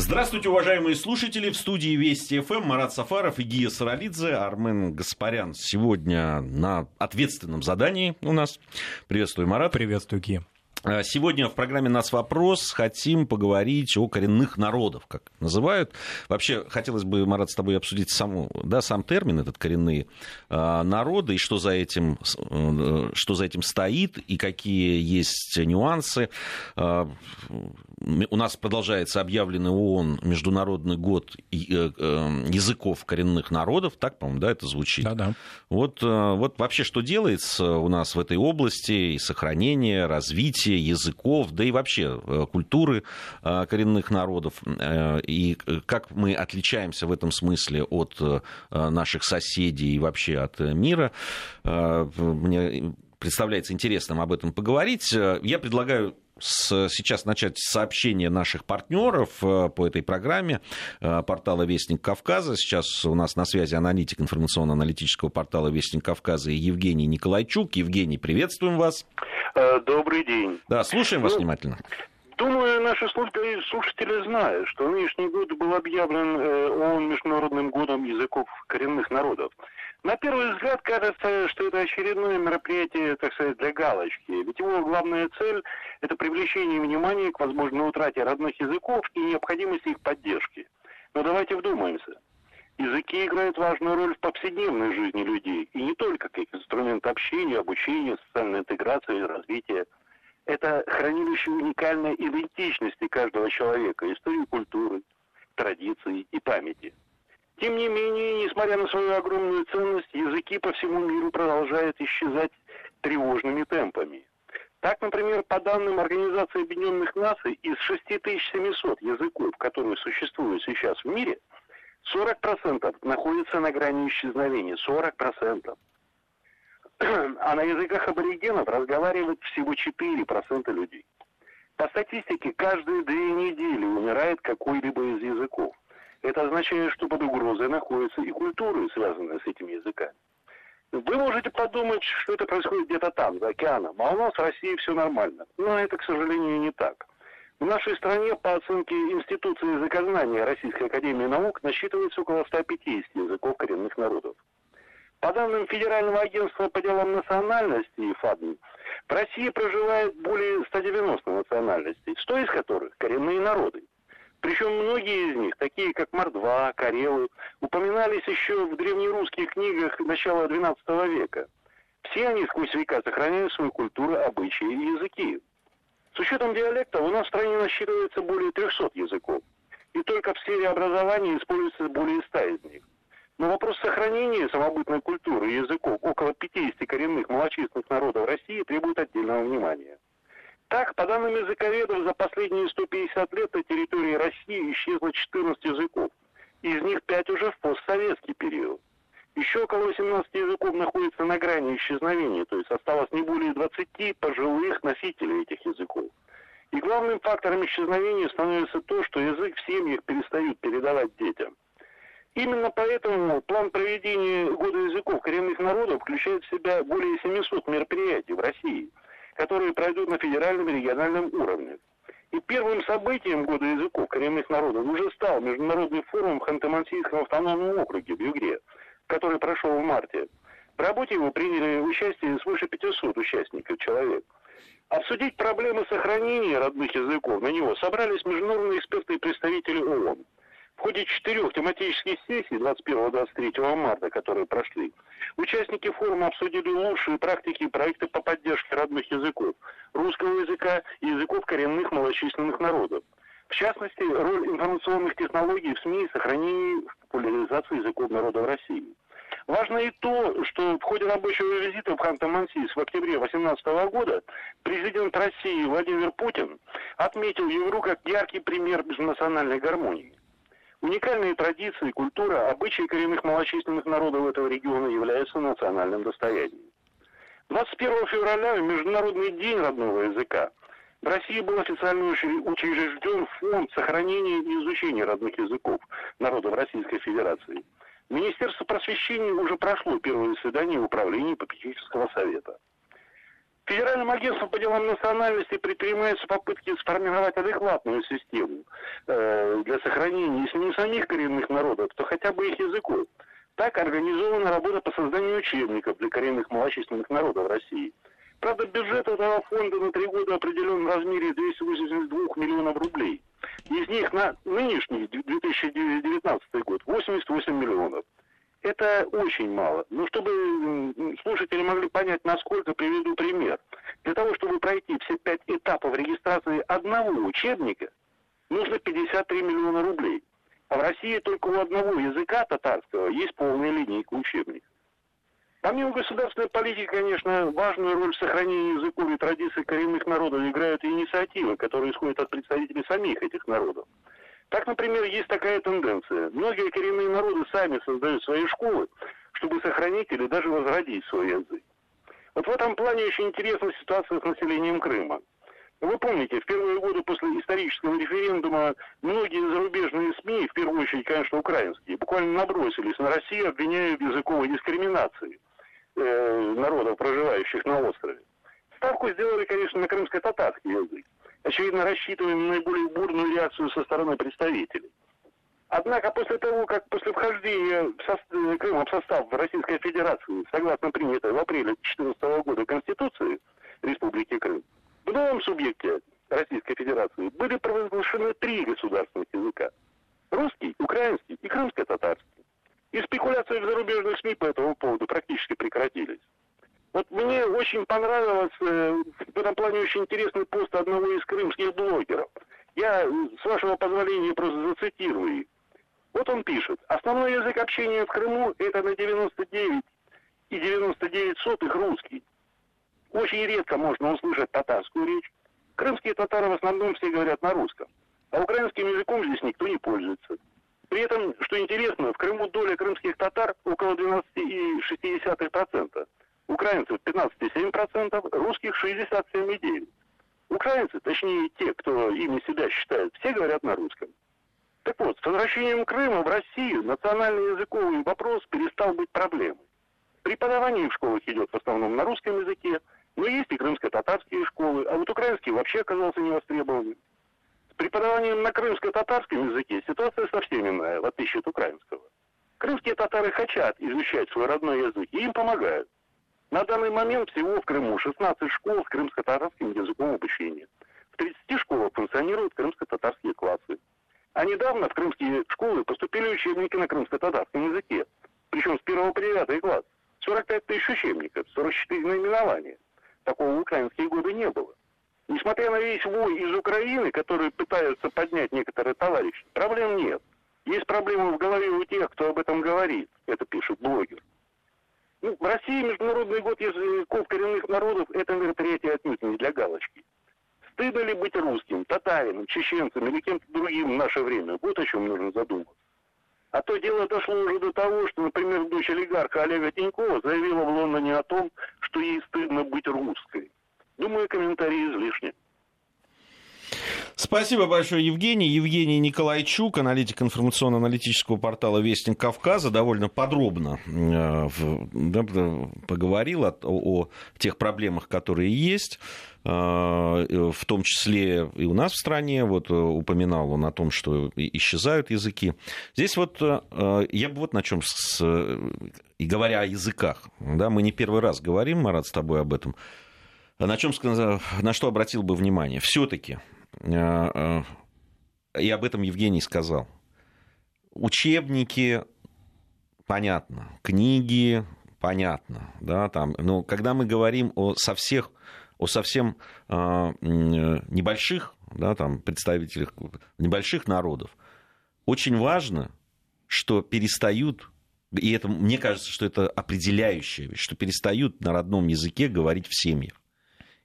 Здравствуйте, уважаемые слушатели. В студии Вести ФМ Марат Сафаров и Гия Саралидзе, Армен Гаспарян. Сегодня на ответственном задании у нас. Приветствую, Марат. Приветствую, Гия. А, сегодня в программе «Нас вопрос» хотим поговорить о коренных народах, как называют. Вообще, хотелось бы, Марат, с тобой обсудить саму, да, сам термин, этот коренные э, народы, и что за, этим, э, что за этим стоит, и какие есть нюансы. Э, у нас продолжается объявленный ООН Международный год языков коренных народов, так, по-моему, да, это звучит? Да, да. Вот, вот вообще, что делается у нас в этой области, и сохранение, развитие, языков, да и вообще э, культуры э, коренных народов. Э, и как мы отличаемся в этом смысле от наших соседей и вообще от мира. Мне представляется интересным об этом поговорить. Я предлагаю с, сейчас начать сообщение наших партнеров по этой программе портала Вестник Кавказа. Сейчас у нас на связи аналитик информационно-аналитического портала Вестник Кавказа Евгений Николайчук. Евгений, приветствуем вас. Э, добрый день. Да, слушаем вас ну, внимательно. Думаю, наши слушатели знают, что нынешний год был объявлен э, ООН Международным годом языков коренных народов. На первый взгляд кажется, что это очередное мероприятие, так сказать, для галочки. Ведь его главная цель – это привлечение внимания к возможной утрате родных языков и необходимости их поддержки. Но давайте вдумаемся. Языки играют важную роль в повседневной жизни людей, и не только как инструмент общения, обучения, социальной интеграции и развития. Это хранилище уникальной идентичности каждого человека, истории культуры, традиций и памяти. Тем не менее, несмотря на свою огромную ценность, языки по всему миру продолжают исчезать тревожными темпами. Так, например, по данным Организации Объединенных Наций, из 6700 языков, которые существуют сейчас в мире – 40% находится на грани исчезновения. 40%. А на языках аборигенов разговаривает всего 4% людей. По статистике, каждые две недели умирает какой-либо из языков. Это означает, что под угрозой находятся и культуры, связанные с этими языками. Вы можете подумать, что это происходит где-то там, за океаном, а у нас в России все нормально. Но это, к сожалению, не так. В нашей стране, по оценке Институции языкознания Российской Академии Наук, насчитывается около 150 языков коренных народов. По данным Федерального агентства по делам национальности ФАДН, в России проживает более 190 национальностей, 100 из которых коренные народы. Причем многие из них, такие как мордва, карелы, упоминались еще в древнерусских книгах начала XII века. Все они сквозь века сохраняют свою культуру, обычаи и языки. С учетом диалекта у нас в стране насчитывается более 300 языков. И только в сфере образования используется более 100 из них. Но вопрос сохранения самобытной культуры и языков около 50 коренных малочисленных народов России требует отдельного внимания. Так, по данным языковедов, за последние 150 лет на территории России исчезло 14 языков. Из них 5 уже в постсоветский период. Еще около 18 языков находится на грани исчезновения, то есть осталось не более 20 пожилых носителей этих языков. И главным фактором исчезновения становится то, что язык в семьях перестают передавать детям. Именно поэтому план проведения Года языков коренных народов включает в себя более 700 мероприятий в России, которые пройдут на федеральном и региональном уровне. И первым событием Года языков коренных народов уже стал Международный форум в Ханты-Мансийском автономном округе в Югре – который прошел в марте. В работе его приняли участие свыше 500 участников человек. Обсудить проблемы сохранения родных языков на него собрались международные эксперты и представители ООН. В ходе четырех тематических сессий 21-23 марта, которые прошли, участники форума обсудили лучшие практики и проекты по поддержке родных языков, русского языка и языков коренных малочисленных народов. В частности, роль информационных технологий в СМИ и сохранении популяризации языков народа в России. Важно и то, что в ходе рабочего визита в Ханты-Мансийск в октябре 2018 года президент России Владимир Путин отметил Евру как яркий пример межнациональной гармонии. Уникальные традиции, культура, обычаи коренных малочисленных народов этого региона являются национальным достоянием. 21 февраля, Международный день родного языка, в России был официально учрежден фонд сохранения и изучения родных языков народов Российской Федерации. Министерство просвещения уже прошло первое заседание в управлении попечительского совета. Федеральным агентством по делам национальности предпринимаются попытки сформировать адекватную систему э, для сохранения, если не самих коренных народов, то хотя бы их языков. Так организована работа по созданию учебников для коренных малочисленных народов России. Правда, бюджет этого фонда на три года определен в размере 282 миллионов рублей. Из них на нынешний 2019 год 88 миллионов. Это очень мало. Но чтобы слушатели могли понять, насколько приведу пример. Для того, чтобы пройти все пять этапов регистрации одного учебника, нужно 53 миллиона рублей. А в России только у одного языка татарского есть полная линейка учебников. Помимо государственной политики, конечно, важную роль в сохранении языков и традиций коренных народов играют инициативы, которые исходят от представителей самих этих народов. Так, например, есть такая тенденция. Многие коренные народы сами создают свои школы, чтобы сохранить или даже возродить свой язык. Вот в этом плане очень интересна ситуация с населением Крыма. Вы помните, в первые годы после исторического референдума многие зарубежные СМИ, в первую очередь, конечно, украинские, буквально набросились на Россию, обвиняя в языковой дискриминации э, народов, проживающих на острове. Ставку сделали, конечно, на крымско-татарский язык очевидно, рассчитываем на наиболее бурную реакцию со стороны представителей. Однако после того, как после вхождения в состав, Крыма в состав Российской Федерации, согласно принятой в апреле 2014 года Конституции Республики Крым, в новом субъекте Российской Федерации были провозглашены три государственных языка. Русский, украинский и крымско-татарский. И спекуляции в зарубежных СМИ по этому поводу практически прекратились. Вот мне очень понравилось, э, в этом плане очень интересный пост одного из крымских блогеров. Я, с вашего позволения, просто зацитирую. Вот он пишет. Основной язык общения в Крыму это на 99 и 99 сотых русский. Очень редко можно услышать татарскую речь. Крымские татары в основном все говорят на русском. А украинским языком здесь никто не пользуется. При этом, что интересно, в Крыму доля крымских татар около 12,6% украинцев 15,7%, русских 67,9%. Украинцы, точнее те, кто ими себя считают, все говорят на русском. Так вот, с возвращением Крыма в Россию национальный языковый вопрос перестал быть проблемой. Преподавание в школах идет в основном на русском языке, но есть и крымско-татарские школы, а вот украинский вообще оказался невостребованным. С преподаванием на крымско-татарском языке ситуация совсем иная, в отличие от украинского. Крымские татары хотят изучать свой родной язык, и им помогают. На данный момент всего в Крыму 16 школ с крымско-татарским языком обучения. В 30 школах функционируют крымско-татарские классы. А недавно в крымские школы поступили учебники на крымско-татарском языке. Причем с 1 по 9 класс. 45 тысяч учебников, 44 наименования. Такого в украинские годы не было. Несмотря на весь вой из Украины, который пытаются поднять некоторые товарищи, проблем нет. Есть проблемы в голове у тех, кто об этом говорит. Это пишет блогер. Ну, в России Международный год языков коренных народов – это мероприятие отнюдь не для галочки. Стыдно ли быть русским, татарином, чеченцем или кем-то другим в наше время? Вот о чем нужно задуматься. А то дело дошло уже до того, что, например, дочь олигарха Олега Тинькова заявила в Лондоне о том, что ей стыдно быть русской. Думаю, комментарии излишни. Спасибо большое, Евгений. Евгений Николайчук, аналитик информационно-аналитического портала «Вестник Кавказа», довольно подробно э, поговорил о, о тех проблемах, которые есть э, в том числе и у нас в стране, вот упоминал он о том, что исчезают языки. Здесь вот э, я бы вот на чем, с, и говоря о языках, да, мы не первый раз говорим, Марат, с тобой об этом, на чем, на что обратил бы внимание. Все-таки Э, э, и об этом Евгений сказал. Учебники, понятно, книги, понятно, да, там, но когда мы говорим о со всех, о совсем э, небольших, да, там, представителях небольших народов, очень важно, что перестают, и это, мне кажется, что это определяющая вещь, что перестают на родном языке говорить в семьях.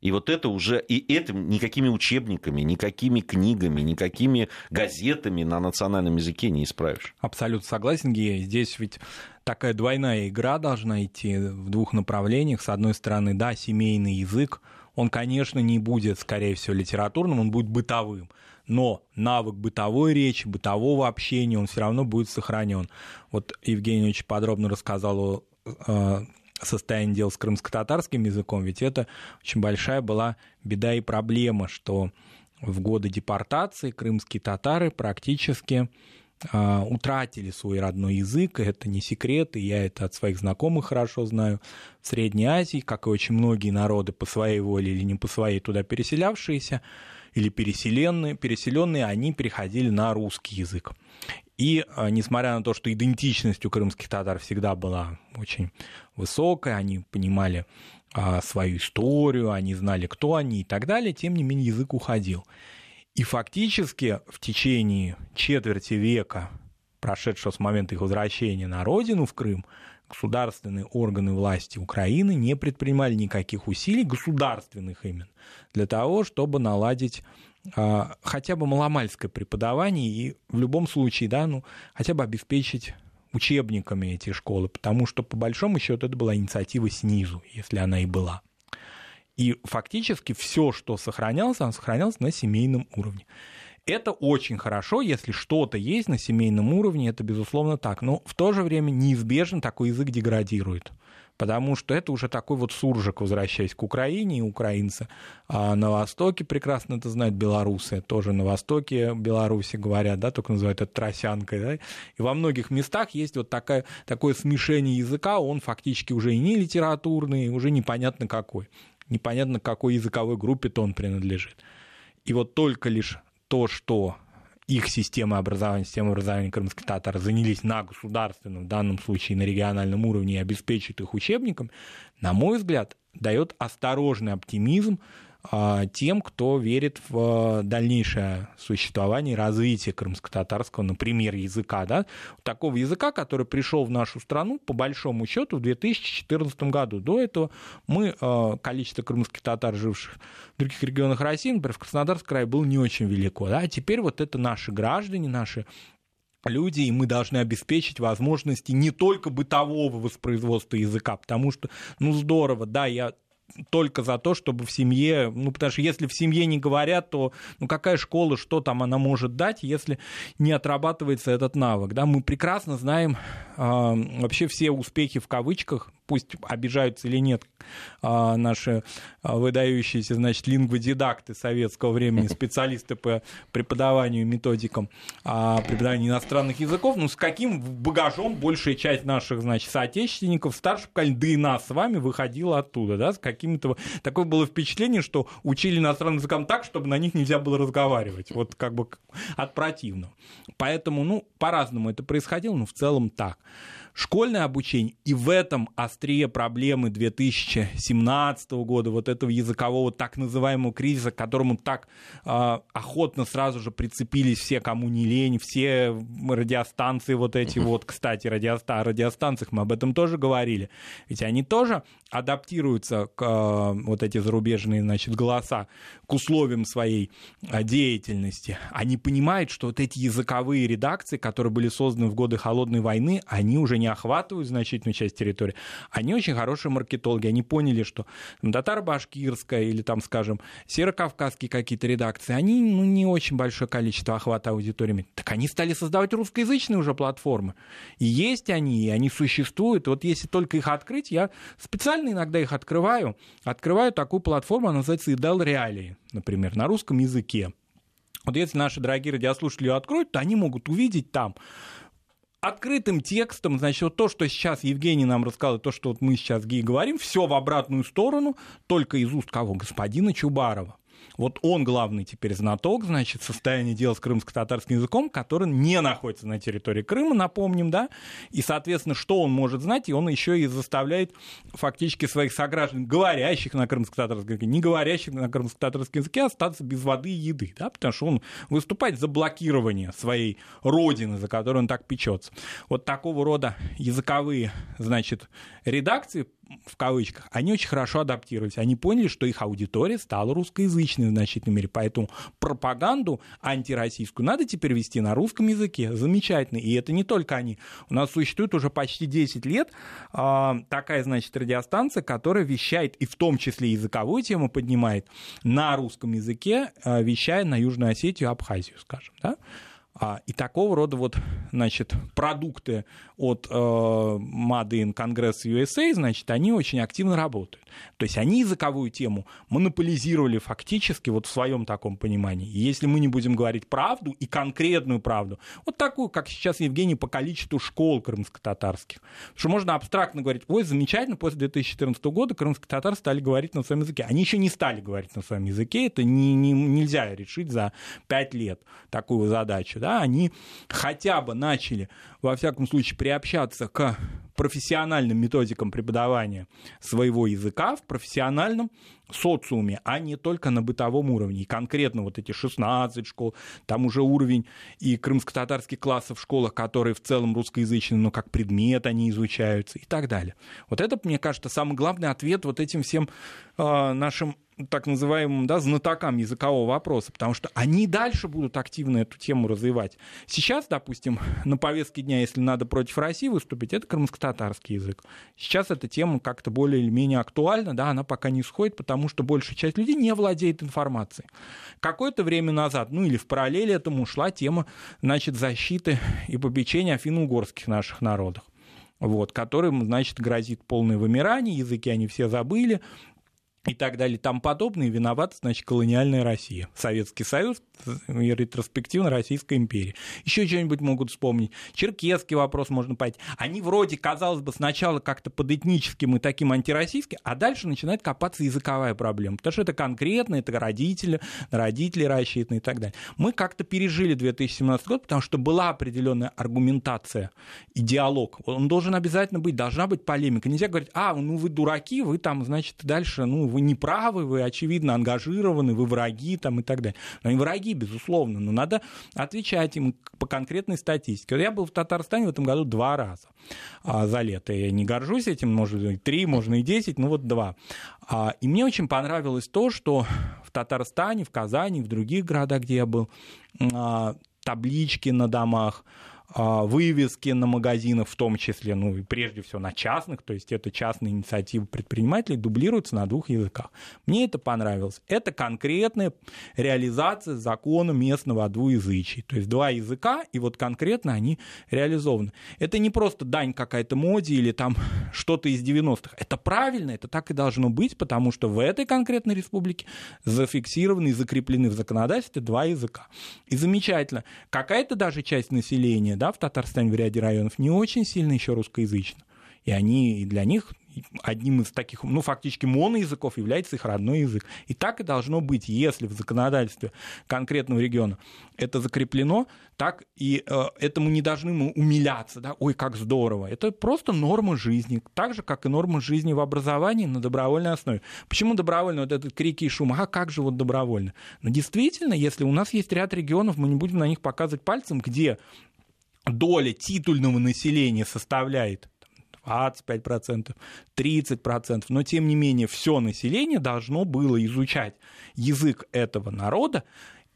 И вот это уже, и этим никакими учебниками, никакими книгами, никакими газетами на национальном языке не исправишь. Абсолютно согласен, Гея. Здесь ведь такая двойная игра должна идти в двух направлениях. С одной стороны, да, семейный язык, он, конечно, не будет, скорее всего, литературным, он будет бытовым. Но навык бытовой речи, бытового общения, он все равно будет сохранен. Вот Евгений очень подробно рассказал о состояние дел с крымско-татарским языком, ведь это очень большая была беда и проблема, что в годы депортации крымские татары практически а, утратили свой родной язык, это не секрет, и я это от своих знакомых хорошо знаю. В Средней Азии, как и очень многие народы по своей воле или не по своей туда переселявшиеся, или переселенные, переселенные, они переходили на русский язык. И а, несмотря на то, что идентичность у крымских татар всегда была очень высокая, они понимали а, свою историю, они знали, кто они и так далее, тем не менее язык уходил. И фактически в течение четверти века, прошедшего с момента их возвращения на родину в Крым, государственные органы власти Украины не предпринимали никаких усилий, государственных именно, для того, чтобы наладить хотя бы маломальское преподавание и в любом случае, да, ну, хотя бы обеспечить учебниками эти школы, потому что, по большому счету, это была инициатива снизу, если она и была. И фактически все, что сохранялось, оно сохранялось на семейном уровне. Это очень хорошо, если что-то есть на семейном уровне, это безусловно так. Но в то же время неизбежно такой язык деградирует потому что это уже такой вот суржик, возвращаясь к Украине, и украинцы а на Востоке прекрасно это знают, белорусы тоже на Востоке Беларуси говорят, да, только называют это тросянкой, да, и во многих местах есть вот такая, такое смешение языка, он фактически уже и не литературный, уже непонятно какой, непонятно какой языковой группе то он принадлежит. И вот только лишь то, что их система образования, система образования крымских занялись на государственном, в данном случае на региональном уровне и обеспечивают их учебником, на мой взгляд, дает осторожный оптимизм тем, кто верит в дальнейшее существование и развитие крымско-татарского, например, языка. Да? Такого языка, который пришел в нашу страну, по большому счету, в 2014 году. До этого мы, а, количество крымских татар, живших в других регионах России, например, в Краснодарском крае, было не очень велико. Да? А теперь вот это наши граждане, наши люди, и мы должны обеспечить возможности не только бытового воспроизводства языка, потому что, ну, здорово, да, я только за то, чтобы в семье, ну, потому что если в семье не говорят, то ну, какая школа, что там она может дать, если не отрабатывается этот навык, да, мы прекрасно знаем э, вообще все успехи в кавычках пусть обижаются или нет а, наши а, выдающиеся, значит, лингводидакты советского времени, специалисты по преподаванию методикам а, преподавания иностранных языков, ну, с каким багажом большая часть наших, значит, соотечественников, старших поколений, да и нас с вами выходила оттуда, да, с каким-то... Такое было впечатление, что учили иностранным языкам так, чтобы на них нельзя было разговаривать, вот как бы от противного. Поэтому, ну, по-разному это происходило, но в целом так школьное обучение, и в этом острие проблемы 2017 года, вот этого языкового так называемого кризиса, к которому так э, охотно сразу же прицепились все, кому не лень, все радиостанции вот эти вот, кстати, радиоста- о радиостанциях мы об этом тоже говорили, ведь они тоже адаптируются к э, вот эти зарубежные, значит, голоса к условиям своей э, деятельности. Они понимают, что вот эти языковые редакции, которые были созданы в годы Холодной войны, они уже не не охватывают значительную часть территории, они очень хорошие маркетологи. Они поняли, что татаро-башкирская или там, скажем, серо-кавказские какие-то редакции, они ну, не очень большое количество охвата аудиториями. Так они стали создавать русскоязычные уже платформы. И есть они, и они существуют. Вот если только их открыть, я специально иногда их открываю. Открываю такую платформу, она называется Идел Реалии, например, на русском языке. Вот если наши дорогие радиослушатели ее откроют, то они могут увидеть там открытым текстом, значит, вот то, что сейчас Евгений нам рассказал, то, что вот мы сейчас говорим, все в обратную сторону, только из уст кого? Господина Чубарова. Вот он главный теперь знаток, значит, состояние дел с крымско-татарским языком, который не находится на территории Крыма, напомним, да, и, соответственно, что он может знать, и он еще и заставляет фактически своих сограждан, говорящих на крымско-татарском языке, не говорящих на крымско-татарском языке, остаться без воды и еды, да, потому что он выступает за блокирование своей родины, за которую он так печется. Вот такого рода языковые, значит, редакции в кавычках, они очень хорошо адаптировались. Они поняли, что их аудитория стала русскоязычной в значительной мере. Поэтому пропаганду антироссийскую надо теперь вести на русском языке. Замечательно. И это не только они. У нас существует уже почти 10 лет э, такая, значит, радиостанция, которая вещает, и в том числе языковую тему поднимает, на русском языке, э, вещая на Южную Осетию, Абхазию, скажем. Да? А, и такого рода вот, значит, продукты от э, Made in Congress USA, значит, они очень активно работают. То есть они языковую тему монополизировали фактически вот в своем таком понимании. И если мы не будем говорить правду и конкретную правду, вот такую, как сейчас Евгений, по количеству школ крымско-татарских, что можно абстрактно говорить, ой, замечательно, после 2014 года крымско-татары стали говорить на своем языке. Они еще не стали говорить на своем языке, это не, не, нельзя решить за пять лет такую задачу да, они хотя бы начали, во всяком случае, приобщаться к профессиональным методикам преподавания своего языка в профессиональном социуме, а не только на бытовом уровне. И конкретно вот эти 16 школ, там уже уровень и крымско-татарских классов в школах, которые в целом русскоязычные, но как предмет они изучаются и так далее. Вот это, мне кажется, самый главный ответ вот этим всем э, нашим так называемым да, знатокам языкового вопроса, потому что они дальше будут активно эту тему развивать. Сейчас, допустим, на повестке дня, если надо против России выступить, это крымско-татарский язык. Сейчас эта тема как-то более или менее актуальна, да, она пока не сходит, потому что большая часть людей не владеет информацией. Какое-то время назад, ну или в параллели этому шла тема, значит, защиты и попечения о финно-угорских наших народах вот, которым, значит, грозит полное вымирание, языки они все забыли, и так далее, там подобные, виновата, значит, колониальная Россия, Советский Союз и ретроспективно Российская империя. Еще что-нибудь могут вспомнить. Черкесский вопрос можно понять. Они вроде, казалось бы, сначала как-то под этническим и таким антироссийским, а дальше начинает копаться языковая проблема, потому что это конкретно, это родители, родители рассчитаны и так далее. Мы как-то пережили 2017 год, потому что была определенная аргументация и диалог. Он должен обязательно быть, должна быть полемика. Нельзя говорить, а, ну вы дураки, вы там, значит, дальше, ну, вы не правы, вы, очевидно, ангажированы, вы враги там, и так далее. Но они враги, безусловно, но надо отвечать им по конкретной статистике. Я был в Татарстане в этом году два раза а, за лето. Я не горжусь этим, может быть, три, можно и десять, ну вот два. А, и мне очень понравилось то, что в Татарстане, в Казани, в других городах, где я был, а, таблички на домах, вывески на магазинах, в том числе, ну и прежде всего на частных, то есть это частные инициативы предпринимателей, дублируются на двух языках. Мне это понравилось. Это конкретная реализация закона местного о двуязычии. То есть два языка, и вот конкретно они реализованы. Это не просто дань какая-то моде или там что-то из 90-х. Это правильно, это так и должно быть, потому что в этой конкретной республике зафиксированы и закреплены в законодательстве два языка. И замечательно, какая-то даже часть населения население да, в Татарстане в ряде районов не очень сильно еще русскоязычно. И они, для них одним из таких, ну, фактически моноязыков является их родной язык. И так и должно быть, если в законодательстве конкретного региона это закреплено, так и э, этому не должны мы умиляться, да, ой, как здорово. Это просто норма жизни, так же, как и норма жизни в образовании на добровольной основе. Почему добровольно вот этот крики и шум? А как же вот добровольно? Но действительно, если у нас есть ряд регионов, мы не будем на них показывать пальцем, где доля титульного населения составляет 25%, 30%, но тем не менее все население должно было изучать язык этого народа,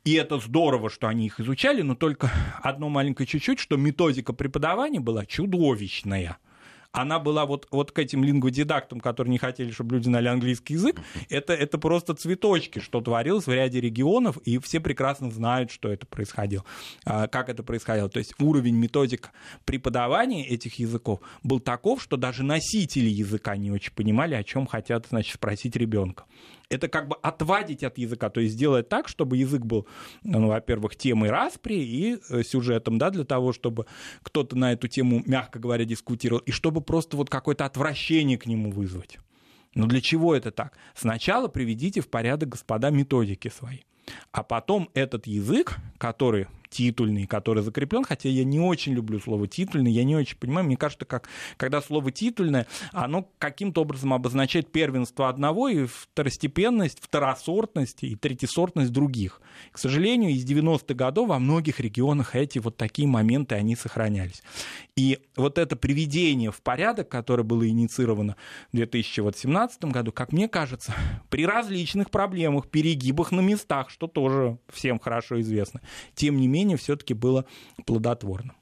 и это здорово, что они их изучали, но только одно маленькое чуть-чуть, что методика преподавания была чудовищная – она была вот, вот к этим лингводидактам, которые не хотели, чтобы люди знали английский язык, это, это просто цветочки, что творилось в ряде регионов, и все прекрасно знают, что это происходило, а, как это происходило. То есть уровень методик преподавания этих языков был таков, что даже носители языка не очень понимали, о чем хотят значит, спросить ребенка это как бы отвадить от языка, то есть сделать так, чтобы язык был, ну, во-первых, темой распри и э, сюжетом, да, для того, чтобы кто-то на эту тему, мягко говоря, дискутировал, и чтобы просто вот какое-то отвращение к нему вызвать. Но для чего это так? Сначала приведите в порядок, господа, методики свои. А потом этот язык, который титульный, который закреплен, хотя я не очень люблю слово титульный, я не очень понимаю, мне кажется, как, когда слово титульное, оно каким-то образом обозначает первенство одного и второстепенность, второсортность и третисортность других. К сожалению, из 90-х годов во многих регионах эти вот такие моменты, они сохранялись. И вот это приведение в порядок, которое было инициировано в 2017 году, как мне кажется, при различных проблемах, перегибах на местах, что тоже всем хорошо известно, тем не менее, менее все-таки было плодотворным.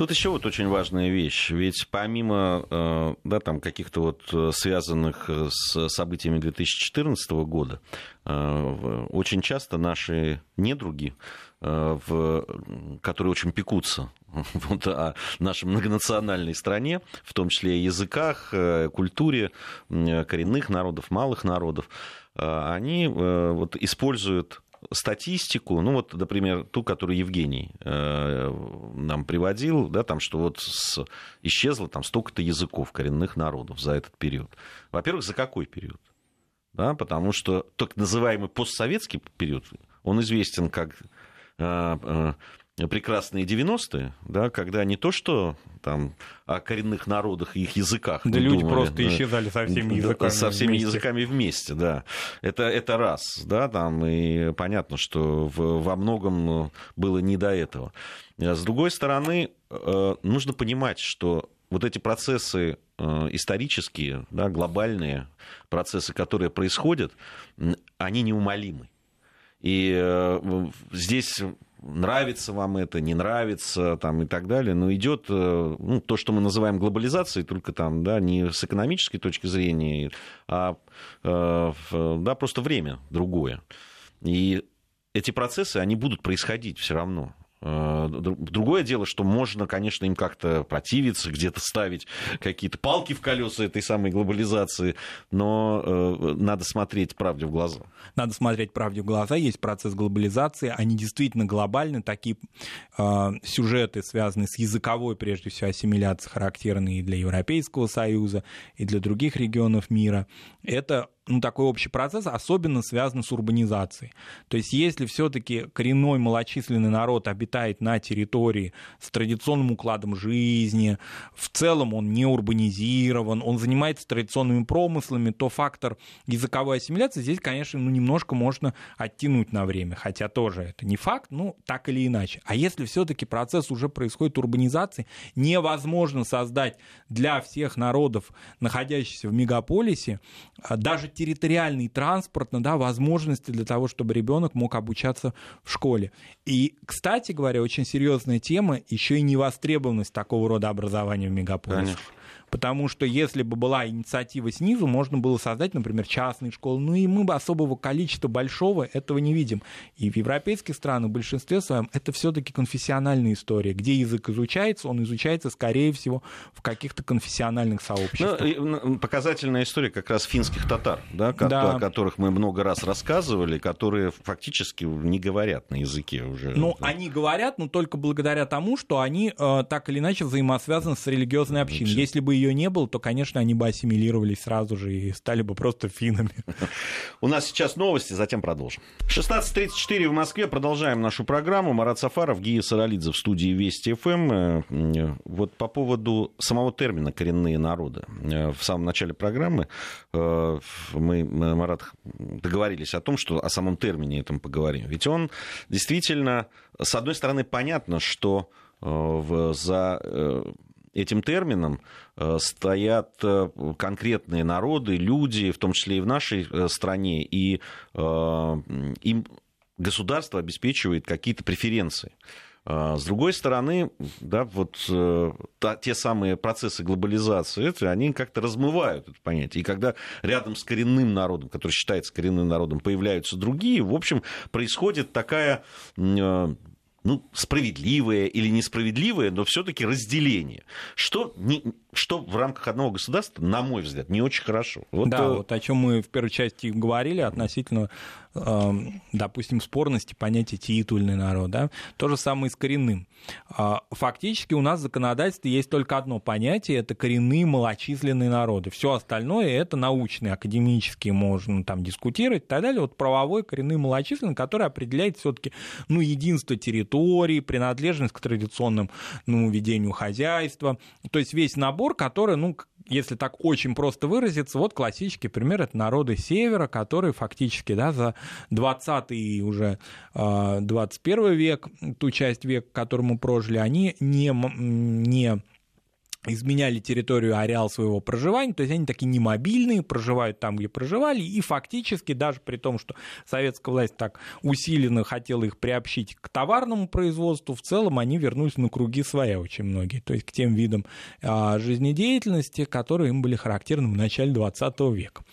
Тут еще вот очень важная вещь, ведь помимо э, да, там каких-то вот э, связанных э, с событиями 2014 года, очень часто наши недруги в, которые очень пекутся вот, о нашей многонациональной стране, в том числе языках, культуре коренных народов, малых народов, они вот, используют статистику, ну вот, например, ту, которую Евгений э, нам приводил, да, там, что вот с, исчезло там столько-то языков коренных народов за этот период. Во-первых, за какой период? Да, потому что так называемый постсоветский период, он известен как э, э, прекрасные 90-е, да, когда не то, что там о коренных народах и их языках. Да люди думали, просто да, исчезали со всеми языками. Со всеми вместе. языками вместе, да. Это, это раз, да, там, и понятно, что в, во многом было не до этого. А с другой стороны, э, нужно понимать, что вот эти процессы э, исторические, да, глобальные процессы, которые происходят, они неумолимы. И э, здесь нравится вам это, не нравится там, и так далее, но идет э, ну, то, что мы называем глобализацией, только там, да, не с экономической точки зрения, а э, да, просто время другое. И эти процессы, они будут происходить все равно. Э, другое дело, что можно, конечно, им как-то противиться, где-то ставить какие-то палки в колеса этой самой глобализации, но э, надо смотреть правде в глаза. Надо смотреть правде в глаза. Есть процесс глобализации, они действительно глобальны. Такие э, сюжеты, связанные с языковой, прежде всего, ассимиляцией, характерные и для Европейского Союза, и для других регионов мира. Это ну, такой общий процесс, особенно связан с урбанизацией. То есть если все-таки коренной малочисленный народ обитает на территории с традиционным укладом жизни, в целом он не урбанизирован, он занимается традиционными промыслами, то фактор языковой ассимиляции здесь, конечно, ну, немножко можно оттянуть на время, хотя тоже это не факт, ну, так или иначе. А если все-таки процесс уже происходит урбанизации, невозможно создать для всех народов, находящихся в мегаполисе, а, даже территориальный транспортно, да, возможности для того, чтобы ребенок мог обучаться в школе. И, кстати говоря, очень серьезная тема еще и невостребованность такого рода образования в мегаполисах. Конечно. Потому что если бы была инициатива снизу, можно было создать, например, частные школы. Ну и мы бы особого количества большого этого не видим. И в европейских странах в большинстве своем это все-таки конфессиональная история. Где язык изучается, он изучается, скорее всего, в каких-то конфессиональных сообществах. Ну, показательная история как раз финских татар, да, да. о которых мы много раз рассказывали, которые фактически не говорят на языке уже. Ну, они говорят, но только благодаря тому, что они э, так или иначе взаимосвязаны с религиозной общиной. Если бы ее не было, то, конечно, они бы ассимилировались сразу же и стали бы просто финами. У нас сейчас новости, затем продолжим. 16.34 в Москве. Продолжаем нашу программу. Марат Сафаров, Гия Саралидзе в студии Вести ФМ. Э, вот по поводу самого термина «коренные народы». Э, в самом начале программы э, мы, Марат, договорились о том, что о самом термине этом поговорим. Ведь он действительно, с одной стороны, понятно, что за этим термином э, стоят э, конкретные народы, люди, в том числе и в нашей э, стране, и им государство обеспечивает какие-то преференции. А с другой стороны, да, вот та, те самые процессы глобализации, это, они как-то размывают это понятие. И когда рядом с коренным народом, который считается коренным народом, появляются другие, в общем, происходит такая ну, справедливое или несправедливое, но все-таки разделение. Что, что в рамках одного государства, на мой взгляд, не очень хорошо. Вот, да, э... вот о чем мы в первой части говорили относительно, э, допустим, спорности понятия титульный народ. Да? То же самое и с коренным. А, фактически у нас в законодательстве есть только одно понятие, это коренные малочисленные народы. Все остальное это научные, академические, можно там дискутировать и так далее. Вот правовой коренные малочисленные, который определяет все-таки ну, единство территории, принадлежность к традиционным ну, ведению хозяйства. То есть весь набор, который, ну, если так очень просто выразиться, вот классический пример, это народы Севера, которые фактически да, за 20 и уже 21 а, век, ту часть века, которую мы прожили, они не, не изменяли территорию, ареал своего проживания, то есть они такие немобильные, проживают там, где проживали, и фактически даже при том, что советская власть так усиленно хотела их приобщить к товарному производству, в целом они вернулись на круги своя очень многие, то есть к тем видам а, жизнедеятельности, которые им были характерны в начале 20 века.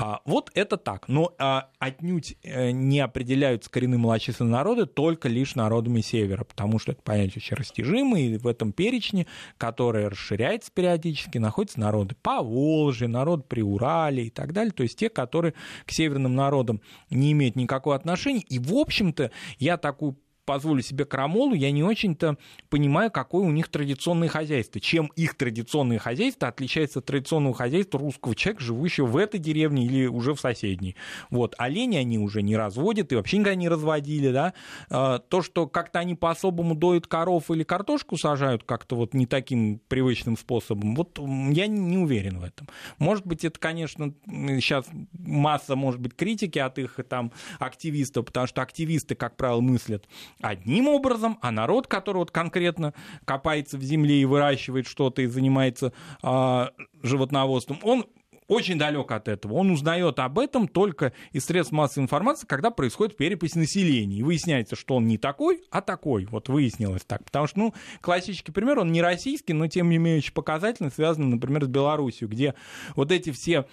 А, вот это так. Но а, отнюдь э, не определяются коренные малочисленные народы только лишь народами Севера, потому что это понятие очень растяжимое, и в этом перечне, который расширяется периодически, находятся народы по Волжье, народ при Урале и так далее, то есть те, которые к северным народам не имеют никакого отношения. И, в общем-то, я такую позволю себе крамолу, я не очень-то понимаю, какое у них традиционное хозяйство. Чем их традиционное хозяйство отличается от традиционного хозяйства русского человека, живущего в этой деревне или уже в соседней. Вот. Олени они уже не разводят и вообще никогда не разводили. Да? А, то, что как-то они по-особому доют коров или картошку сажают как-то вот не таким привычным способом, вот я не уверен в этом. Может быть, это, конечно, сейчас масса, может быть, критики от их там активистов, потому что активисты, как правило, мыслят одним образом, а народ, который вот конкретно копается в земле и выращивает что-то и занимается а, животноводством, он очень далек от этого. Он узнает об этом только из средств массовой информации, когда происходит перепись населения. И выясняется, что он не такой, а такой. Вот выяснилось так. Потому что, ну, классический пример, он не российский, но тем не менее очень показательный, связанный, например, с Белоруссией, где вот эти все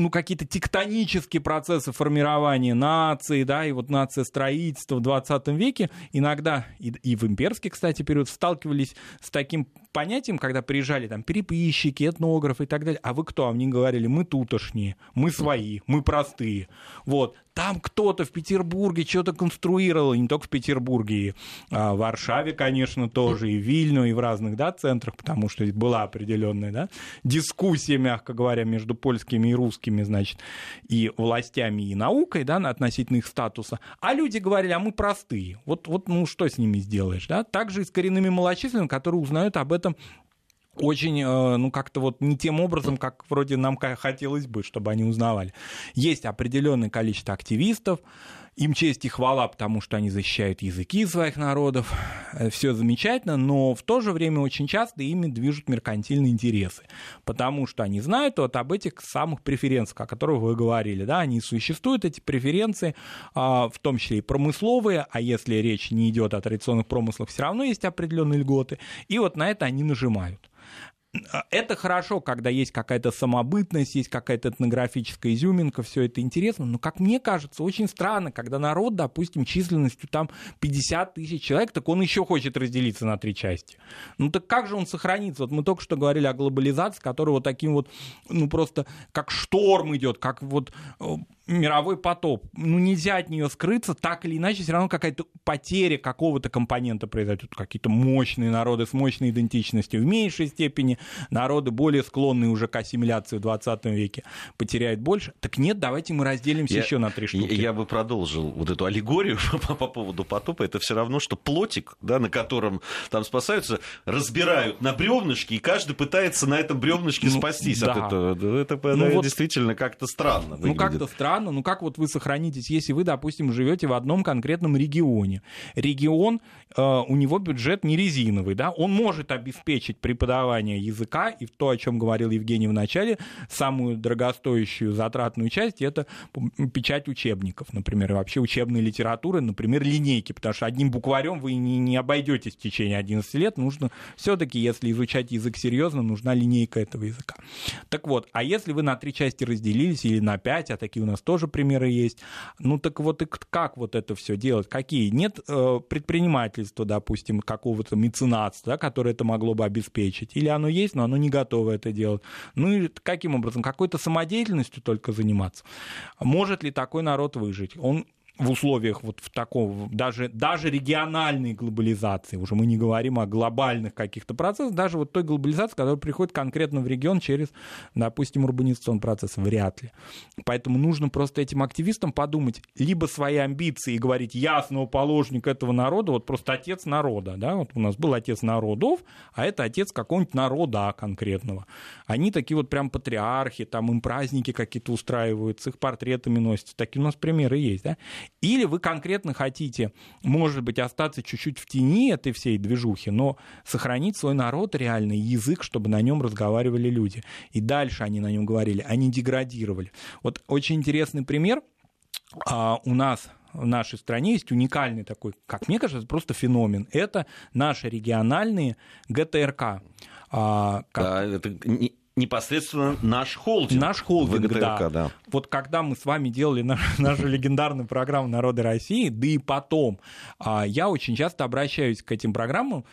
ну, какие-то тектонические процессы формирования нации, да, и вот нация строительства в 20 веке иногда, и, и в имперский, кстати, период, сталкивались с таким понятием, когда приезжали там переписчики, этнографы и так далее. А вы кто? Они говорили, мы тутошние, мы свои, мы простые. Вот. Там кто-то в Петербурге что-то конструировал, не только в Петербурге, и а, в Варшаве, конечно, тоже, и в Вильну, и в разных да, центрах, потому что была определенная да, дискуссия, мягко говоря, между польскими и русскими, значит, и властями, и наукой, да, относительно их статуса. А люди говорили, а мы простые. Вот, вот ну что с ними сделаешь, да? Также и с коренными малочисленными, которые узнают об этом очень, э, ну, как-то вот не тем образом, как вроде нам хотелось бы, чтобы они узнавали. Есть определенное количество активистов, им честь и хвала, потому что они защищают языки своих народов. Э, Все замечательно, но в то же время очень часто ими движут меркантильные интересы, потому что они знают вот об этих самых преференциях, о которых вы говорили. Да? Они существуют, эти преференции, а, в том числе и промысловые, а если речь не идет о традиционных промыслах, все равно есть определенные льготы, и вот на это они нажимают. А, это хорошо, когда есть какая-то самобытность, есть какая-то этнографическая изюминка, все это интересно, но, как мне кажется, очень странно, когда народ, допустим, численностью там 50 тысяч человек, так он еще хочет разделиться на три части. Ну так как же он сохранится? Вот мы только что говорили о глобализации, которая вот таким вот, ну просто как шторм идет, как вот э, мировой потоп. Ну, нельзя от нее скрыться, так или иначе, все равно какая-то потеря какого-то компонента произойдет. Какие-то мощные народы с мощной идентичностью в меньшей степени, народы более склонные уже к ассимиляции в 20 веке потеряют больше. Так нет, давайте мы разделимся я, еще на три штуки. Я, я бы продолжил вот эту аллегорию по, по поводу потопа. Это все равно, что плотик, да, на котором там спасаются, разбирают на бревнышки, и каждый пытается на этом бревнышке ну, спастись да. от этого. Это, это ну, вот, действительно как-то странно. Выглядит. Ну, как-то странно странно, ну как вот вы сохранитесь, если вы, допустим, живете в одном конкретном регионе. Регион, э, у него бюджет не резиновый, да, он может обеспечить преподавание языка, и то, о чем говорил Евгений в начале, самую дорогостоящую затратную часть, это печать учебников, например, и вообще учебной литературы, например, линейки, потому что одним букварем вы не, не обойдетесь в течение 11 лет, нужно все-таки, если изучать язык серьезно, нужна линейка этого языка. Так вот, а если вы на три части разделились или на пять, а такие у нас тоже примеры есть. Ну так вот и как вот это все делать? Какие? Нет э, предпринимательства, допустим, какого-то меценатства, да, которое это могло бы обеспечить. Или оно есть, но оно не готово это делать. Ну и каким образом? Какой-то самодеятельностью только заниматься? Может ли такой народ выжить? Он в условиях вот в таком, даже, даже региональной глобализации, уже мы не говорим о глобальных каких-то процессах, даже вот той глобализации, которая приходит конкретно в регион через, допустим, урбанизационный процесс, вряд ли. Поэтому нужно просто этим активистам подумать, либо свои амбиции и говорить, я основоположник этого народа, вот просто отец народа, да, вот у нас был отец народов, а это отец какого-нибудь народа конкретного. Они такие вот прям патриархи, там им праздники какие-то устраивают, с их портретами носятся, такие у нас примеры есть, да, или вы конкретно хотите, может быть, остаться чуть-чуть в тени этой всей движухи, но сохранить свой народ, реальный язык, чтобы на нем разговаривали люди. И дальше они на нем говорили, они деградировали. Вот очень интересный пример. А, у нас в нашей стране есть уникальный такой, как мне кажется, просто феномен. Это наши региональные ГТРК. А, как... да, это непосредственно наш холдинг. Наш холдинг, ВГТРК, да. да. Вот когда мы с вами делали нашу легендарную программу «Народы России», да и потом, а, я очень часто обращаюсь к этим программам,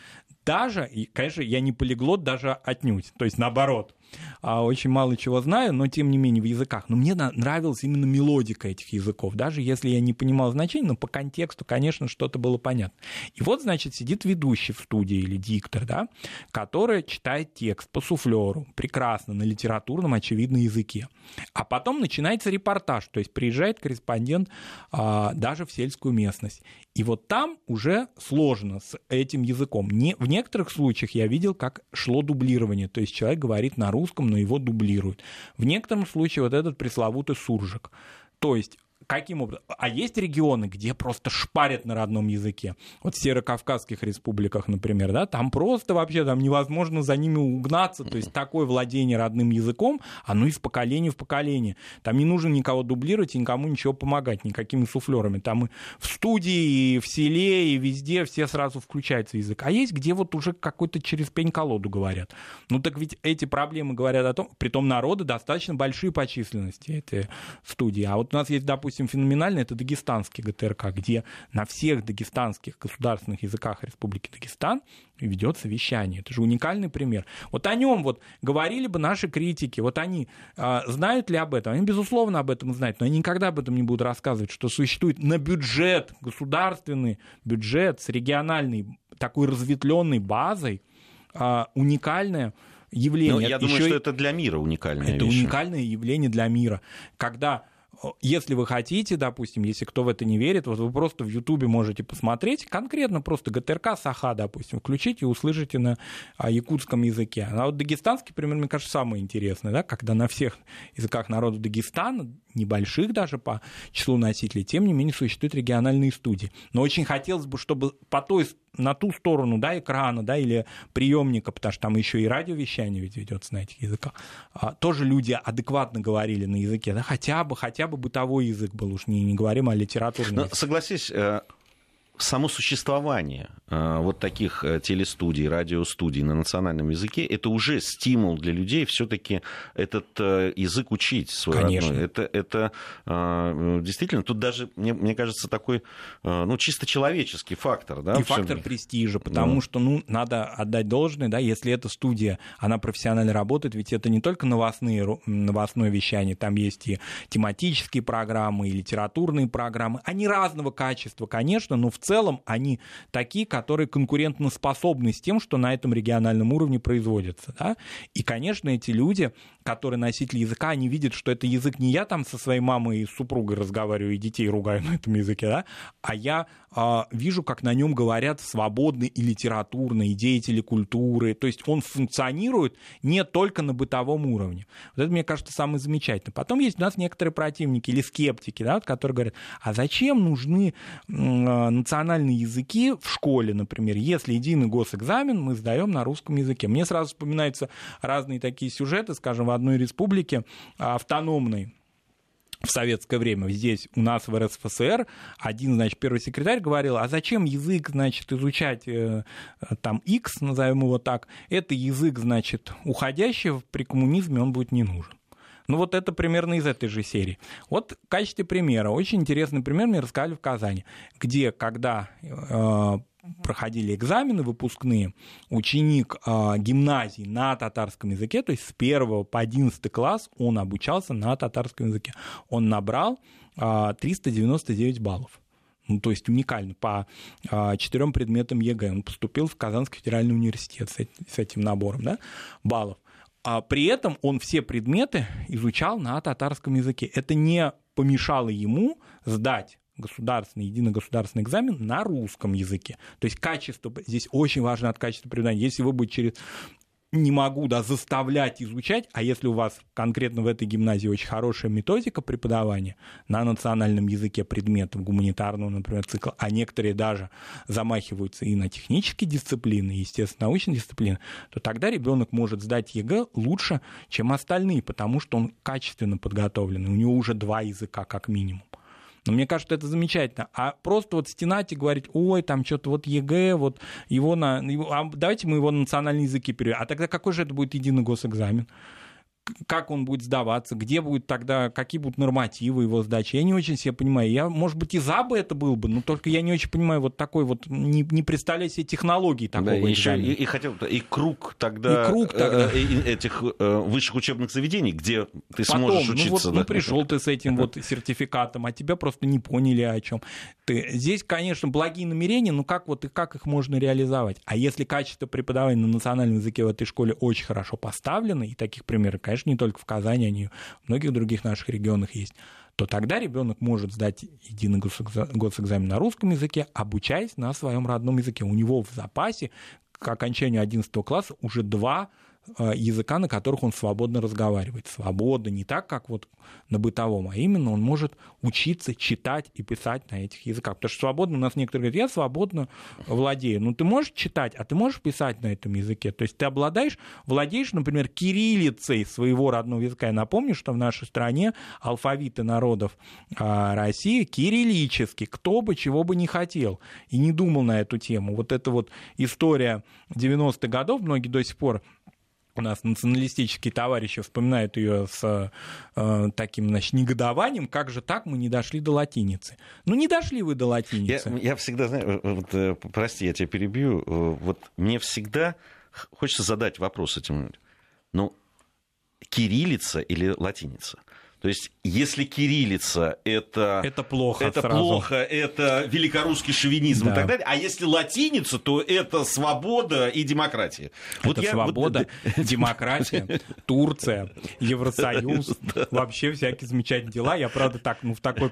даже, и, конечно, я не полиглот даже отнюдь, то есть наоборот очень мало чего знаю, но тем не менее в языках. Но мне нравилась именно мелодика этих языков, даже если я не понимал значения, но по контексту, конечно, что-то было понятно. И вот, значит, сидит ведущий в студии или диктор, да, который читает текст по суфлеру, прекрасно, на литературном, очевидном языке. А потом начинается репортаж, то есть приезжает корреспондент а, даже в сельскую местность. И вот там уже сложно с этим языком. Не, в некоторых случаях я видел, как шло дублирование, то есть человек говорит на русском, но его дублируют. В некотором случае вот этот пресловутый суржик. То есть каким образом? А есть регионы, где просто шпарят на родном языке. Вот в Северокавказских республиках, например, да, там просто вообще там невозможно за ними угнаться. То есть такое владение родным языком, оно из поколения в поколение. Там не нужно никого дублировать и никому ничего помогать, никакими суфлерами. Там и в студии, и в селе, и везде все сразу включается язык. А есть, где вот уже какой-то через пень-колоду говорят. Ну так ведь эти проблемы говорят о том, при том народы достаточно большие по численности, эти студии. А вот у нас есть, допустим, допустим, феноменально, это дагестанский ГТРК, где на всех дагестанских государственных языках Республики Дагестан ведется вещание. Это же уникальный пример. Вот о нем вот говорили бы наши критики, вот они а, знают ли об этом? Они, безусловно, об этом знают, но они никогда об этом не будут рассказывать, что существует на бюджет, государственный бюджет с региональной такой разветвленной базой а, уникальное явление. Ну, я думаю, что это для мира уникальное Это вещь. уникальное явление для мира. Когда если вы хотите, допустим, если кто в это не верит, вот вы просто в Ютубе можете посмотреть, конкретно просто ГТРК Саха, допустим, включите и услышите на а, якутском языке. А вот дагестанский пример, мне кажется, самый интересный, да, когда на всех языках народа Дагестана, небольших даже по числу носителей, тем не менее существуют региональные студии. Но очень хотелось бы, чтобы по той на ту сторону да, экрана да, или приемника, потому что там еще и радиовещание ведь ведется на этих языках, а, тоже люди адекватно говорили на языке, да, хотя бы, хотя бы бытовой язык был, уж не, не говорим о литературном. Но, согласись, э, само существование э, вот таких э, телестудий, радиостудий на национальном языке, это уже стимул для людей все-таки этот э, язык учить свой Конечно. родной. Это, это действительно, тут даже, мне, мне кажется, такой, ну, чисто человеческий фактор. Да, И фактор престижа, потому ну. что, ну, надо отдать должное, да, если эта студия, она профессионально работает, ведь это не только новостные, новостное вещание, там есть и тематические программы, и литературные программы, они разного качества, конечно, но в целом они такие, которые конкурентоспособны с тем, что на этом региональном уровне производится. Да? И, конечно, эти люди, которые носители языка, они видят, что это язык не я там со своей мамой и супругой разговариваю и детей ругаю на этом языке, да? а я э, вижу, как на нем говорят свободные и литературные деятели культуры. То есть он функционирует не только на бытовом уровне. Вот это, мне кажется, самое замечательное. Потом есть у нас некоторые противники или скептики, да, которые говорят, а зачем нужны э, национальные национальные языки в школе, например, если единый госэкзамен мы сдаем на русском языке. Мне сразу вспоминаются разные такие сюжеты, скажем, в одной республике автономной, в советское время здесь у нас в РСФСР один, значит, первый секретарь говорил, а зачем язык, значит, изучать э, там X, назовем его так, это язык, значит, уходящий, при коммунизме он будет не нужен. Ну вот это примерно из этой же серии. Вот в качестве примера, очень интересный пример мне рассказали в Казани, где когда э, проходили экзамены выпускные, ученик э, гимназии на татарском языке, то есть с 1 по 11 класс он обучался на татарском языке. Он набрал э, 399 баллов. Ну, то есть уникально по э, четырем предметам ЕГЭ. Он поступил в Казанский федеральный университет с, с этим набором да, баллов. А при этом он все предметы изучал на татарском языке. Это не помешало ему сдать государственный, единый государственный экзамен на русском языке. То есть качество, здесь очень важно от качества преподавания. Если вы будете через не могу да, заставлять изучать, а если у вас конкретно в этой гимназии очень хорошая методика преподавания на национальном языке предметов гуманитарного, например, цикла, а некоторые даже замахиваются и на технические дисциплины, естественно, научные дисциплины, то тогда ребенок может сдать ЕГЭ лучше, чем остальные, потому что он качественно подготовлен, у него уже два языка как минимум. Но мне кажется, это замечательно. А просто вот стенать и говорить, ой, там что-то вот ЕГЭ, вот его на... А давайте мы его на национальный язык переведем. А тогда какой же это будет единый госэкзамен? Как он будет сдаваться, где будет тогда, какие будут нормативы его сдачи. Я не очень себе понимаю. Я, может быть, и за бы это был бы, но только я не очень понимаю вот такой вот, не, не представляю себе технологии такого да, еще и, и хотел и круг тогда, и круг тогда. Э, э, этих э, высших учебных заведений, где ты Потом, сможешь учиться. Ну, вот, да. ну пришел ты с этим вот сертификатом, а тебя просто не поняли о чем. Ты здесь, конечно, благие намерения, но как вот и как их можно реализовать? А если качество преподавания на национальном языке в этой школе очень хорошо поставлено, и таких примеров, конечно, не только в Казани, они в многих других наших регионах есть, то тогда ребенок может сдать единый госэкзамен на русском языке, обучаясь на своем родном языке. У него в запасе к окончанию 11 класса уже два языка, на которых он свободно разговаривает. Свободно, не так, как вот на бытовом, а именно он может учиться читать и писать на этих языках. Потому что свободно у нас некоторые говорят, я свободно владею. Ну, ты можешь читать, а ты можешь писать на этом языке. То есть ты обладаешь, владеешь, например, кириллицей своего родного языка. Я напомню, что в нашей стране алфавиты народов а, России кириллический. Кто бы чего бы не хотел и не думал на эту тему. Вот эта вот история 90-х годов, многие до сих пор у нас националистические товарищи вспоминают ее с э, таким, значит, негодованием, как же так мы не дошли до латиницы? Ну, не дошли вы до латиницы. Я, я всегда знаю, э, вот, э, прости, я тебя перебью, э, вот мне всегда хочется задать вопрос этим. Ну, кириллица или латиница? То есть, если кириллица это, это плохо, это сразу. плохо, это великорусский шовинизм да. и так далее, а если латиница, то это свобода и демократия. Это вот свобода, вот... демократия, Турция, Евросоюз, вообще всякие замечательные дела. Я, правда, так, ну, в такой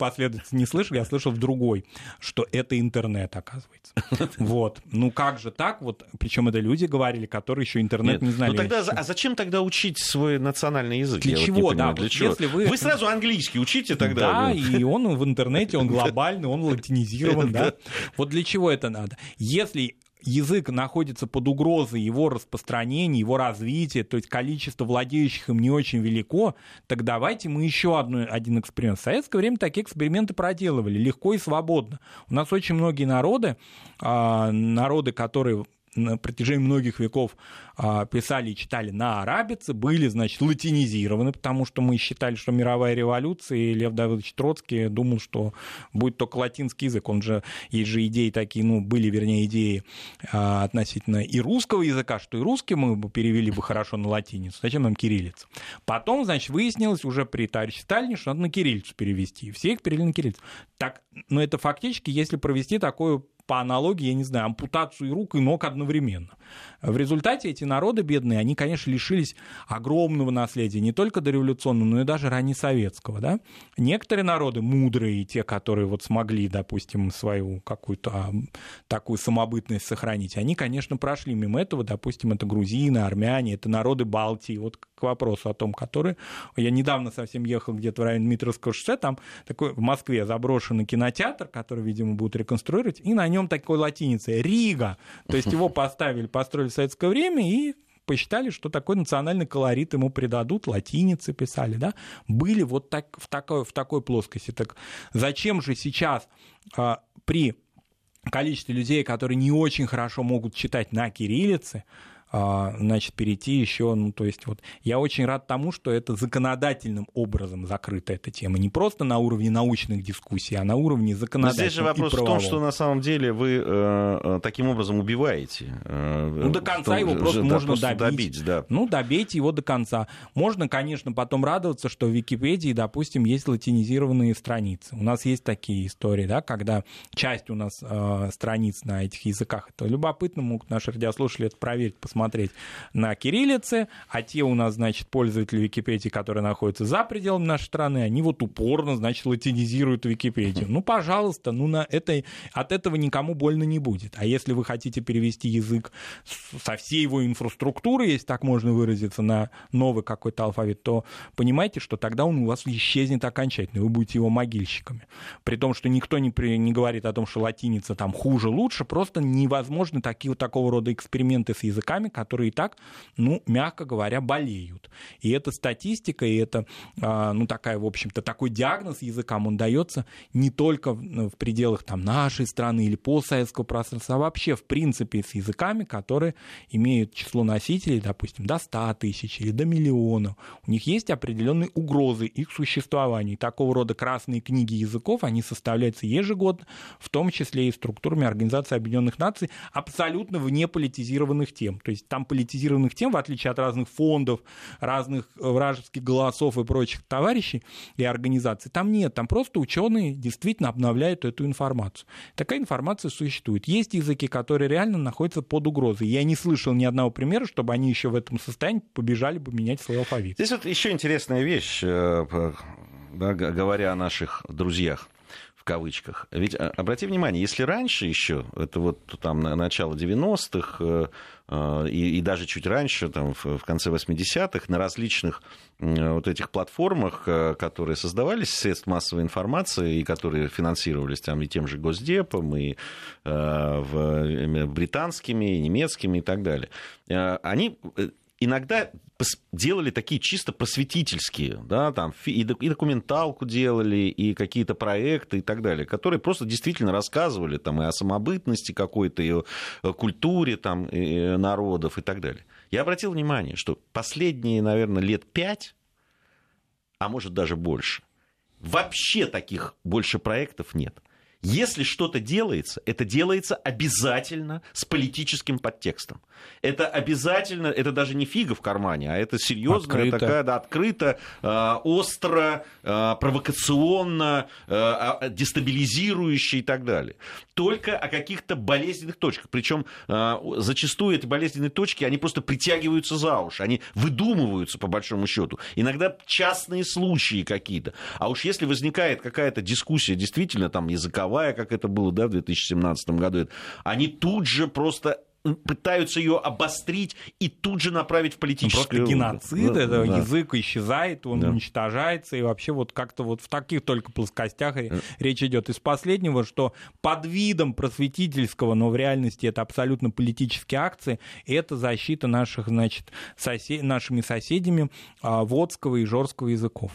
последовательности не слышал, я слышал в другой, что это интернет, оказывается. Вот. Ну как же так? Вот, причем это люди говорили, которые еще интернет Нет. не знали. Ну тогда, а зачем тогда учить свой национальный язык? Для я чего, вот да? Для вот чего? Если вы... вы сразу английский учите тогда. Да, и он в интернете, он глобальный, он латинизирован, да. Вот для чего это надо? Если язык находится под угрозой его распространения, его развития, то есть количество владеющих им не очень велико, так давайте мы еще одну, один эксперимент. В советское время такие эксперименты проделывали легко и свободно. У нас очень многие народы, а, народы, которые на протяжении многих веков а, писали и читали на арабице, были, значит, латинизированы, потому что мы считали, что мировая революция, и Лев Давыдович Троцкий думал, что будет только латинский язык. Он же, есть же идеи такие, ну, были, вернее, идеи а, относительно и русского языка, что и русский мы бы перевели бы хорошо на латиницу. Зачем нам кириллица? Потом, значит, выяснилось уже при товарище Сталине, что надо на кириллицу перевести. Все их перевели на кириллицу. Так, но это фактически, если провести такую по аналогии, я не знаю, ампутацию рук и ног одновременно. В результате эти народы бедные, они, конечно, лишились огромного наследия, не только дореволюционного, но и даже раннесоветского. Да? Некоторые народы мудрые, те, которые вот смогли, допустим, свою какую-то а, такую самобытность сохранить, они, конечно, прошли мимо этого, допустим, это грузины, армяне, это народы Балтии, вот к вопросу о том, которые... Я недавно совсем ехал где-то в районе Дмитровского шоссе, там такой в Москве заброшенный кинотеатр, который, видимо, будут реконструировать, и на нем такой латиницей «Рига». То есть его поставили, построили в советское время и посчитали, что такой национальный колорит ему придадут, латиницы писали, да, были вот так, в, такой, в такой плоскости. Так зачем же сейчас а, при количестве людей, которые не очень хорошо могут читать на кириллице, значит, перейти еще, ну, то есть вот я очень рад тому, что это законодательным образом закрыта эта тема, не просто на уровне научных дискуссий, а на уровне законодательного Здесь же вопрос в том, что на самом деле вы э, э таким образом убиваете. Э, ну, до конца его просто можно просто добить. добить да. Ну, добейте его до конца. Можно, конечно, потом радоваться, что в Википедии, допустим, есть латинизированные страницы. У нас есть такие истории, да, когда часть у нас э, страниц на этих языках, это любопытно, могут наши радиослушатели это проверить, посмотреть, смотреть на кириллице, а те у нас, значит, пользователи Википедии, которые находятся за пределами нашей страны, они вот упорно, значит, латинизируют Википедию. Ну, пожалуйста, ну, на это, от этого никому больно не будет. А если вы хотите перевести язык со всей его инфраструктуры, если так можно выразиться, на новый какой-то алфавит, то понимаете, что тогда он у вас исчезнет окончательно, вы будете его могильщиками. При том, что никто не, при, не говорит о том, что латиница там хуже, лучше, просто невозможны такие, вот такого рода эксперименты с языками, которые и так, ну, мягко говоря, болеют. И эта статистика, и это, а, ну, такая, в общем-то, такой диагноз языкам, он дается не только в пределах там нашей страны или постсоветского пространства, а вообще, в принципе, с языками, которые имеют число носителей, допустим, до 100 тысяч или до миллиона. У них есть определенные угрозы их существования. И такого рода красные книги языков, они составляются ежегодно, в том числе и структурами Организации Объединенных Наций, абсолютно вне политизированных тем. То есть там политизированных тем, в отличие от разных фондов, разных вражеских голосов и прочих товарищей и организаций, там нет. Там просто ученые действительно обновляют эту информацию. Такая информация существует. Есть языки, которые реально находятся под угрозой. Я не слышал ни одного примера, чтобы они еще в этом состоянии побежали бы менять свой алфавит. Здесь вот еще интересная вещь, э, говоря о наших друзьях в кавычках. Ведь а, обрати внимание, если раньше еще, это вот там начало 90-х э, э, и, и даже чуть раньше, там, в, в конце 80-х, на различных вот этих платформах, э, которые создавались средств массовой информации и которые финансировались там и тем же Госдепом, и в, британскими, и немецкими и так далее, они иногда делали такие чисто просветительские, да, там и документалку делали, и какие-то проекты и так далее, которые просто действительно рассказывали там и о самобытности какой-то, и о культуре там и народов и так далее. Я обратил внимание, что последние, наверное, лет пять, а может даже больше, вообще таких больше проектов нет. Если что-то делается, это делается обязательно с политическим подтекстом. Это обязательно, это даже не фига в кармане, а это серьезная открыто. такая, да, открыто, э, остро, э, провокационно, э, дестабилизирующая и так далее. Только о каких-то болезненных точках. Причем э, зачастую эти болезненные точки, они просто притягиваются за уши, они выдумываются по большому счету. Иногда частные случаи какие-то. А уж если возникает какая-то дискуссия действительно там языковая, мировая, как это было да, в 2017 году, они тут же просто пытаются ее обострить и тут же направить в политическую... Ну, просто геноцид, да, это да. язык исчезает, он да. уничтожается, и вообще вот как-то вот в таких только плоскостях да. речь идет. Из последнего, что под видом просветительского, но в реальности это абсолютно политические акции, это защита наших, значит, сосед... нашими соседями а, водского и жорского языков.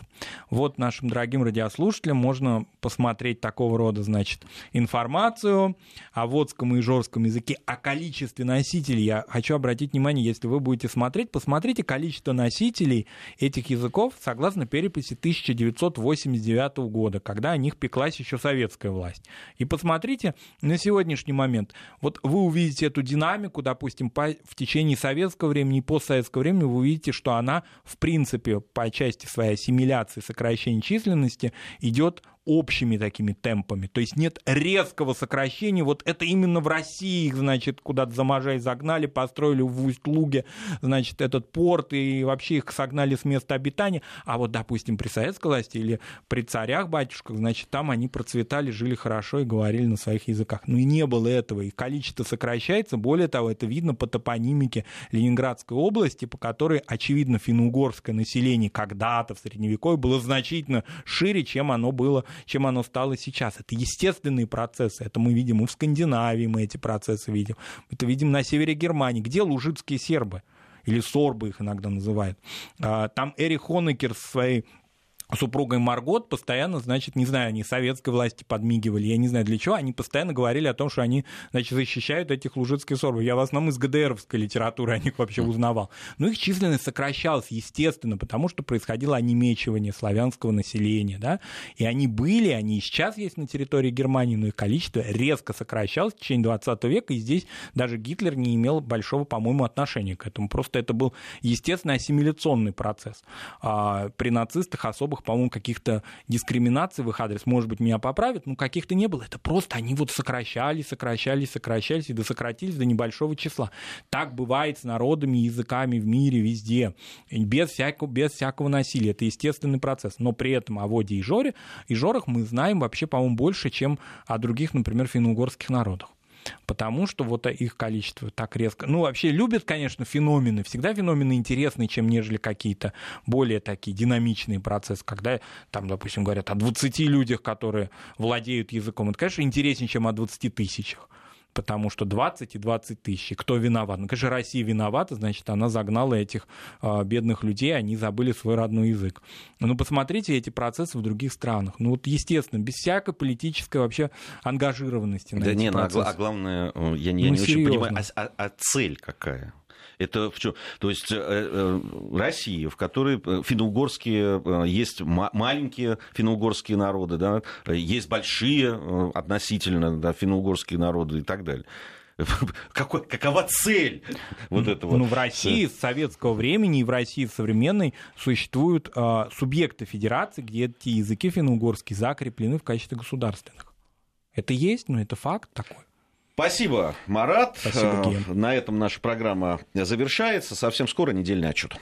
Вот нашим дорогим радиослушателям можно посмотреть такого рода, значит, информацию о водском и жорском языке, о количестве количестве носителей, я хочу обратить внимание, если вы будете смотреть, посмотрите количество носителей этих языков согласно переписи 1989 года, когда о них пеклась еще советская власть. И посмотрите на сегодняшний момент. Вот вы увидите эту динамику, допустим, по, в течение советского времени и постсоветского времени, вы увидите, что она, в принципе, по части своей ассимиляции, сокращения численности, идет общими такими темпами. То есть нет резкого сокращения. Вот это именно в России их, значит, куда-то за Можай загнали, построили в Усть-Луге, значит, этот порт, и вообще их согнали с места обитания. А вот, допустим, при советской власти или при царях, батюшках, значит, там они процветали, жили хорошо и говорили на своих языках. Ну и не было этого. Их количество сокращается. Более того, это видно по топонимике Ленинградской области, по которой, очевидно, финно-угорское население когда-то в Средневековье было значительно шире, чем оно было чем оно стало сейчас. Это естественные процессы. Это мы видим и в Скандинавии, мы эти процессы видим. Это видим на севере Германии. Где лужицкие сербы? Или сорбы их иногда называют. А, там Эрих Хонекер со своей супругой Маргот постоянно, значит, не знаю, они советской власти подмигивали, я не знаю для чего, они постоянно говорили о том, что они, значит, защищают этих лужицких сорбов. Я в основном из ГДРовской литературы о них вообще узнавал. Но их численность сокращалась, естественно, потому что происходило онемечивание славянского населения, да, и они были, они и сейчас есть на территории Германии, но их количество резко сокращалось в течение 20 века, и здесь даже Гитлер не имел большого, по-моему, отношения к этому. Просто это был естественный ассимиляционный процесс. А при нацистах особо особых, по-моему, каких-то дискриминаций в их адрес, может быть, меня поправят, но каких-то не было. Это просто они вот сокращались, сокращались, сокращались и досократились до небольшого числа. Так бывает с народами, языками в мире, везде, без всякого, без всякого насилия. Это естественный процесс. Но при этом о Воде и Жоре и Жорах мы знаем вообще, по-моему, больше, чем о других, например, финно-угорских народах потому что вот их количество так резко... Ну, вообще любят, конечно, феномены. Всегда феномены интереснее, чем нежели какие-то более такие динамичные процессы, когда там, допустим, говорят о 20 людях, которые владеют языком. Это, конечно, интереснее, чем о 20 тысячах потому что 20 и 20 тысяч. Кто виноват? Ну, конечно, Россия виновата, значит, она загнала этих э, бедных людей, они забыли свой родной язык. Ну, посмотрите эти процессы в других странах. Ну, вот, естественно, без всякой политической вообще ангажированности. да не, ну, а, а главное, э, я, я ну, не серьезно. очень понимаю, а, а, а цель какая? Это в чем? То есть э, э, Россия, в которой э, финно-угорские, есть маленькие финно-угорские народы, да, есть большие относительно да, финно-угорские народы и так далее. Какой, какова цель вот этого? Ну, в России с советского времени и в России современной существуют э, субъекты федерации, где эти языки финно-угорские закреплены в качестве государственных. Это есть, но это факт такой. Спасибо, Марат. Спасибо, Ген. На этом наша программа завершается. Совсем скоро недельный отчет.